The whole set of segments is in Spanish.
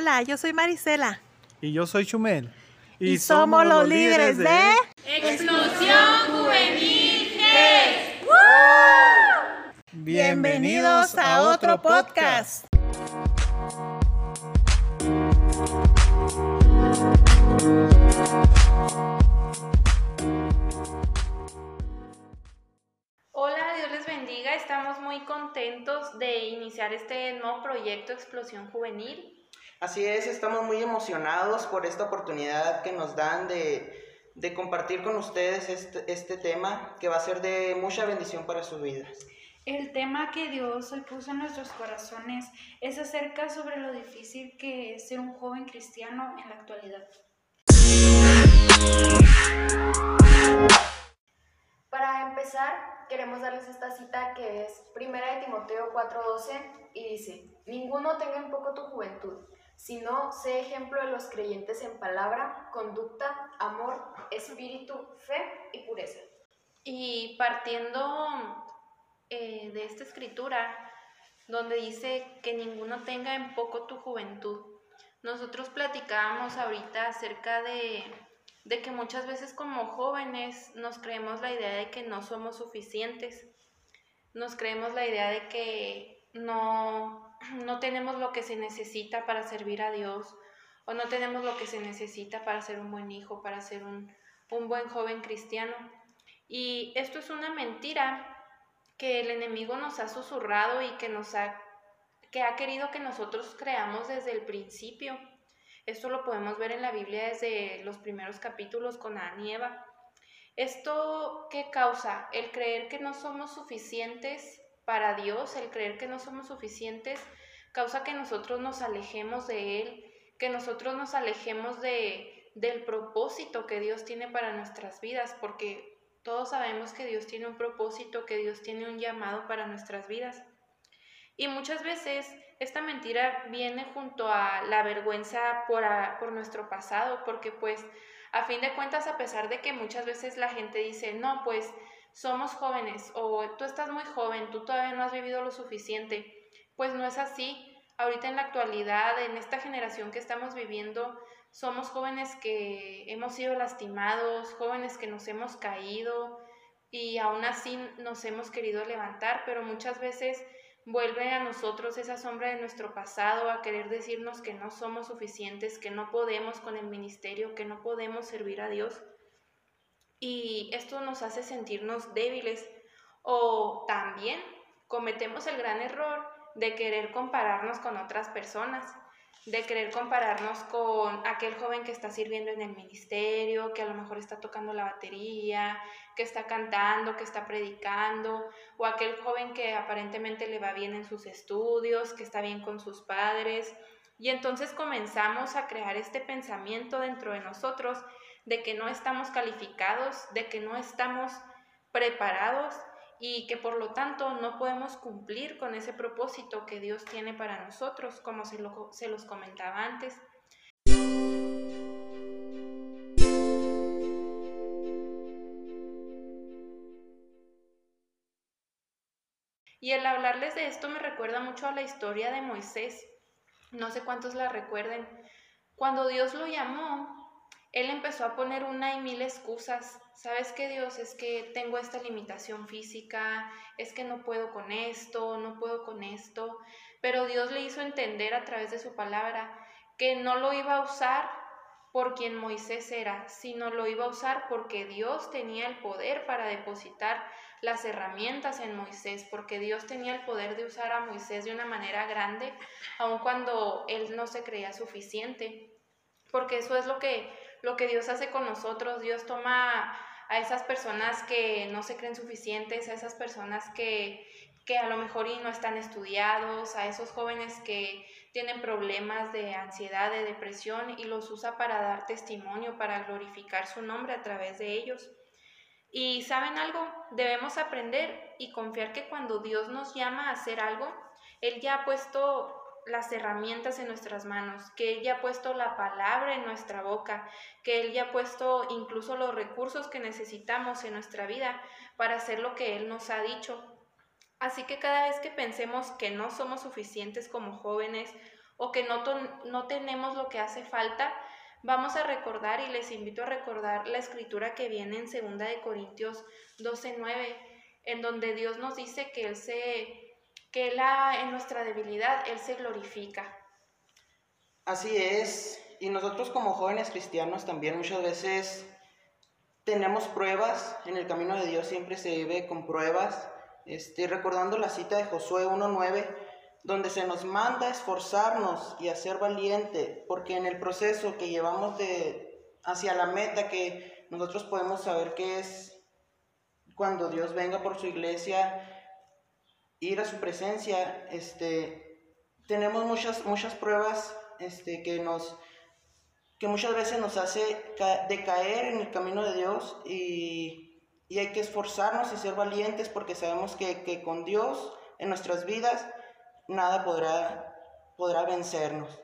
Hola, yo soy Marisela. Y yo soy Chumel. Y, somos, los líderes de... Explosión Juvenil GES. Bienvenidos a otro podcast. Hola, Dios les bendiga. Estamos muy contentos de iniciar este nuevo proyecto Explosión Juvenil. Así es, estamos muy emocionados por esta oportunidad que nos dan de, de compartir con ustedes este, este tema que va a ser de mucha bendición para sus vidas. El tema que Dios hoy puso en nuestros corazones es acerca sobre lo difícil que es ser un joven cristiano en la actualidad. Para empezar, queremos darles esta cita que es Primera de Timoteo 4:12 y dice, ninguno tenga en poco tu juventud, sino sé ejemplo de los creyentes en palabra, conducta, amor, espíritu, fe y pureza. Y partiendo eh, de esta escritura, donde dice que ninguno tenga en poco tu juventud, nosotros platicábamos ahorita acerca de, de que muchas veces como jóvenes nos creemos la idea de que no somos suficientes, nos creemos la idea de que no, no tenemos lo que se necesita para servir a Dios o no tenemos lo que se necesita para ser un buen hijo, para ser un, un buen joven cristiano. Y esto es una mentira que el enemigo nos ha susurrado y que nos ha que ha querido que nosotros creamos desde el principio. Esto lo podemos ver en la Biblia desde los primeros capítulos con Adán y Eva. ¿Esto qué causa? El creer que no somos suficientes para Dios, el creer que no somos suficientes, causa que nosotros nos alejemos de Él, que nosotros nos alejemos de, del propósito que Dios tiene para nuestras vidas, porque todos sabemos que Dios tiene un propósito, que Dios tiene un llamado para nuestras vidas. Y muchas veces esta mentira viene junto a la vergüenza por, por nuestro pasado, porque pues a fin de cuentas, a pesar de que muchas veces la gente dice, no, pues somos jóvenes o tú estás muy joven, tú todavía no has vivido lo suficiente, pues no es así. Ahorita en la actualidad, en esta generación que estamos viviendo, somos jóvenes que hemos sido lastimados, jóvenes que nos hemos caído y aún así nos hemos querido levantar, pero muchas veces vuelve a nosotros esa sombra de nuestro pasado a querer decirnos que no somos suficientes, que no podemos con el ministerio, que no podemos servir a Dios. Y esto nos hace sentirnos débiles o también cometemos el gran error de querer compararnos con otras personas, de querer compararnos con aquel joven que está sirviendo en el ministerio, que a lo mejor está tocando la batería, que está cantando, que está predicando, o aquel joven que aparentemente le va bien en sus estudios, que está bien con sus padres. Y entonces comenzamos a crear este pensamiento dentro de nosotros de que no estamos calificados, de que no estamos preparados y que por lo tanto no podemos cumplir con ese propósito que Dios tiene para nosotros, como se, lo- se los comentaba antes. Y el hablarles de esto me recuerda mucho a la historia de Moisés. No sé cuántos la recuerden. Cuando Dios lo llamó, él empezó a poner una y mil excusas. ¿Sabes qué, Dios? Es que tengo esta limitación física, es que no puedo con esto, no puedo con esto. Pero Dios le hizo entender a través de su palabra que no lo iba a usar por quien Moisés era, sino lo iba a usar porque Dios tenía el poder para depositar las herramientas en Moisés, porque Dios tenía el poder de usar a Moisés de una manera grande, aun cuando él no se creía suficiente. Porque eso es lo que, lo que Dios hace con nosotros. Dios toma a esas personas que no se creen suficientes, a esas personas que, que a lo mejor no están estudiados, a esos jóvenes que tienen problemas de ansiedad, de depresión, y los usa para dar testimonio, para glorificar su nombre a través de ellos. Y saben algo, debemos aprender y confiar que cuando Dios nos llama a hacer algo, Él ya ha puesto las herramientas en nuestras manos, que Él ya ha puesto la palabra en nuestra boca, que Él ya ha puesto incluso los recursos que necesitamos en nuestra vida para hacer lo que Él nos ha dicho. Así que cada vez que pensemos que no somos suficientes como jóvenes o que no, no tenemos lo que hace falta, vamos a recordar y les invito a recordar la escritura que viene en 2 de Corintios 12:9, en donde Dios nos dice que él se que él, en nuestra debilidad él se glorifica. Así es, y nosotros como jóvenes cristianos también muchas veces tenemos pruebas, en el camino de Dios siempre se vive con pruebas. Este, recordando la cita de Josué 1.9, donde se nos manda esforzarnos y a ser valiente, porque en el proceso que llevamos de, hacia la meta que nosotros podemos saber que es cuando Dios venga por su iglesia, ir a su presencia, este, tenemos muchas, muchas pruebas este, que, nos, que muchas veces nos hace decaer en el camino de Dios y, hay que esforzarnos y ser valientes porque sabemos que, que con Dios en nuestras vidas nada podrá, podrá vencernos.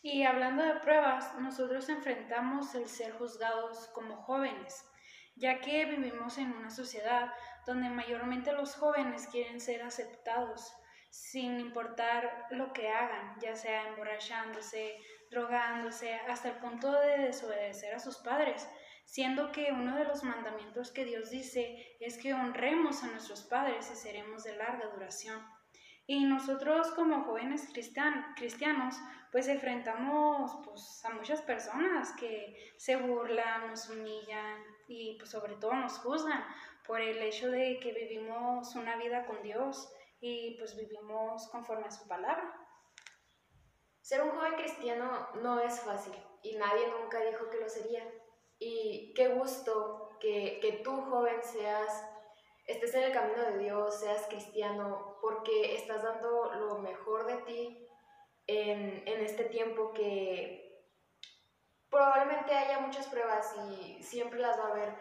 Y hablando de pruebas, nosotros enfrentamos el ser juzgados como jóvenes, ya que vivimos en una sociedad donde mayormente los jóvenes quieren ser aceptados sin importar lo que hagan, ya sea emborrachándose, drogándose, hasta el punto de desobedecer a sus padres, siendo que uno de los mandamientos que Dios dice es que honremos a nuestros padres y seremos de larga duración. Y nosotros como jóvenes cristianos, pues enfrentamos pues, a muchas personas que se burlan, nos humillan y pues sobre todo nos juzgan por el hecho de que vivimos una vida con Dios y pues vivimos conforme a su palabra. Ser un joven cristiano no es fácil y nadie nunca dijo que lo sería. Y qué gusto que, que tú, joven, seas estés en el camino de Dios, seas cristiano, porque estás dando lo mejor de ti en, en este tiempo que probablemente haya muchas pruebas y siempre las va a haber,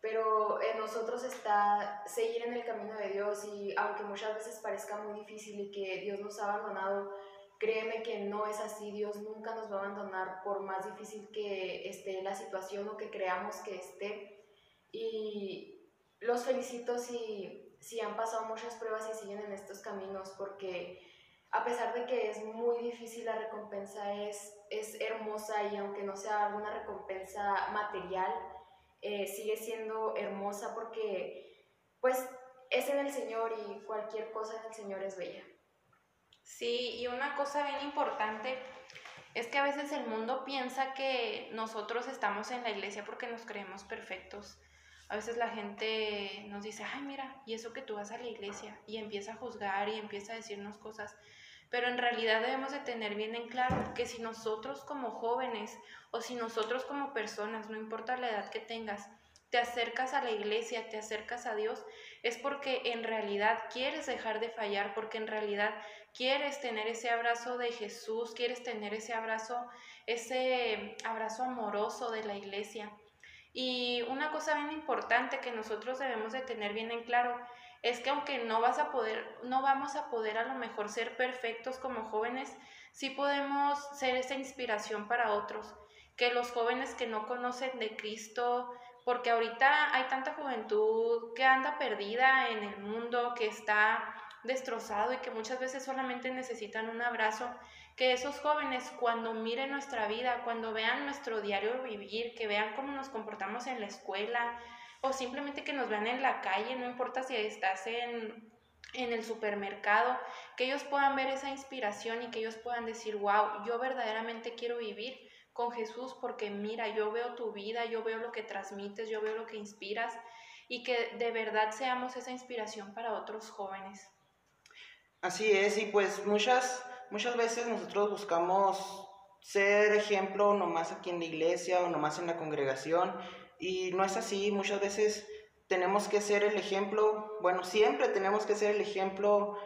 pero en nosotros está seguir en el camino de Dios y aunque muchas veces parezca muy difícil y que Dios nos ha abandonado, créeme que no es así, Dios nunca nos va a abandonar por más difícil que esté la situación o que creamos que esté. Y los felicito si, si han pasado muchas pruebas y siguen en estos caminos, porque a pesar de que es muy difícil, la recompensa es, es hermosa y aunque no sea alguna recompensa material, eh, sigue siendo hermosa porque pues es en el Señor y cualquier cosa en el Señor es bella. Sí, y una cosa bien importante es que a veces el mundo piensa que nosotros estamos en la iglesia porque nos creemos perfectos a veces la gente nos dice, ay, mira, y eso que tú vas a la iglesia, y empieza a juzgar y empieza a decirnos cosas. Pero en realidad debemos de tener bien en claro que si nosotros como jóvenes o si nosotros como personas, no importa la edad que tengas, te acercas a la iglesia, te acercas a Dios, es porque en realidad quieres dejar de fallar, porque en realidad quieres tener ese abrazo de Jesús, quieres tener ese abrazo, ese abrazo amoroso de la iglesia. Y una cosa bien importante que nosotros debemos de tener bien en claro es que aunque no vas a poder, no vamos a poder a lo mejor ser perfectos como jóvenes, sí podemos ser esa inspiración para otros. Que los jóvenes que no conocen de Cristo, porque ahorita hay tanta juventud que anda perdida en el mundo, que está destrozado y que muchas veces solamente necesitan un abrazo que esos jóvenes cuando miren nuestra vida, cuando vean nuestro diario vivir, que vean cómo nos comportamos en la escuela o simplemente que nos vean en la calle, no importa si estás en, en el supermercado, que ellos puedan ver esa inspiración y que ellos puedan decir, wow, yo verdaderamente quiero vivir con Jesús porque mira, yo veo tu vida, yo veo lo que transmites, yo veo lo que inspiras y que de verdad seamos esa inspiración para otros jóvenes. Así es, y pues muchas muchas veces nosotros buscamos ser ejemplo nomás aquí en la iglesia o nomás en la congregación y no es así, muchas veces tenemos que ser el ejemplo, bueno, siempre tenemos que ser el ejemplo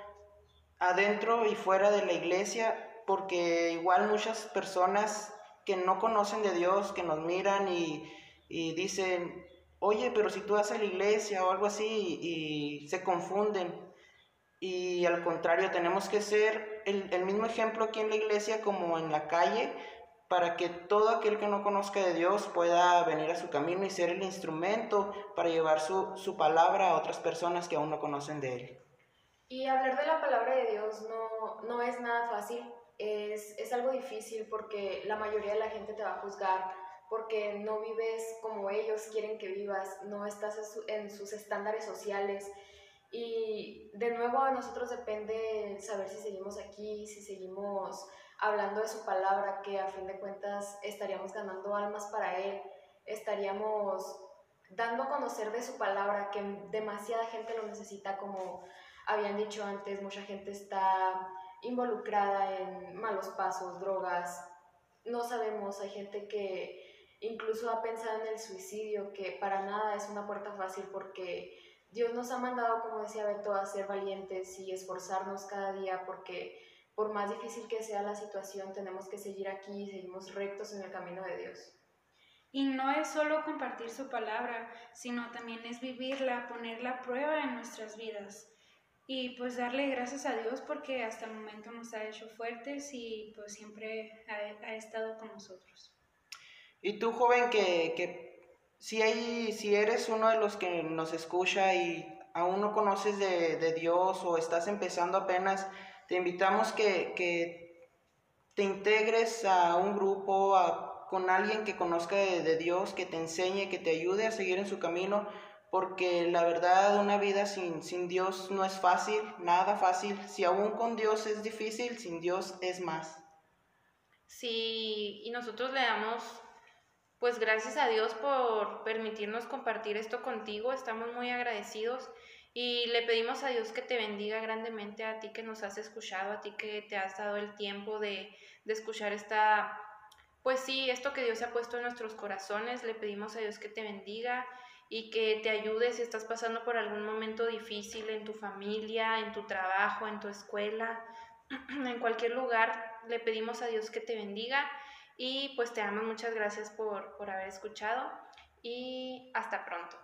adentro y fuera de la iglesia porque igual muchas personas que no conocen de Dios, que nos miran y, y dicen, oye, pero si tú vas a la iglesia o algo así y se confunden. Y al contrario, tenemos que ser el, mismo ejemplo aquí en la iglesia como en la calle para que todo aquel que no conozca de Dios pueda venir a su camino y ser el instrumento para llevar su, su palabra a otras personas que aún no conocen de Él. Y hablar de la palabra de Dios no, no es nada fácil es, es algo difícil porque la mayoría de la gente te va a juzgar porque no vives como ellos quieren que vivas, no estás en sus estándares sociales. Y de nuevo a nosotros depende saber si seguimos aquí, si seguimos hablando de su palabra, que a fin de cuentas estaríamos ganando almas para Él, estaríamos dando a conocer de su palabra, que demasiada gente lo necesita, como habían dicho antes, mucha gente está involucrada en malos pasos, drogas, no sabemos, hay gente que incluso ha pensado en el suicidio, que para nada es una puerta fácil porque Dios nos ha mandado, como decía Beto, a ser valientes y esforzarnos cada día porque por más difícil que sea la situación, tenemos que seguir aquí y seguimos rectos en el camino de Dios. Y no es solo compartir su palabra, sino también es vivirla, ponerla a prueba en nuestras vidas. Y pues darle gracias a Dios porque hasta el momento nos ha hecho fuertes y pues siempre ha, ha estado con nosotros. Y tú, joven, que, que si, hay, si eres uno de los que nos escucha y aún no conoces de, Dios o estás empezando apenas, te invitamos que, que te integres a un grupo, con alguien que conozca de, de, Dios, que te enseñe, que te ayude a seguir en su camino, porque la verdad una vida sin, sin Dios no es fácil, nada fácil. Si aún con Dios es difícil, sin Dios es más. Sí, y nosotros le damos pues gracias a Dios por permitirnos compartir esto contigo, estamos muy agradecidos y le pedimos a Dios que te bendiga grandemente a ti que nos has escuchado, a ti que te has dado el tiempo de, escuchar esta, pues sí, esto que Dios ha puesto en nuestros corazones, le pedimos a Dios que te bendiga y que te ayude si estás pasando por algún momento difícil en tu familia, en tu trabajo, en tu escuela, en cualquier lugar, le pedimos a Dios que te bendiga y pues te damos muchas gracias por, por haber escuchado y hasta pronto.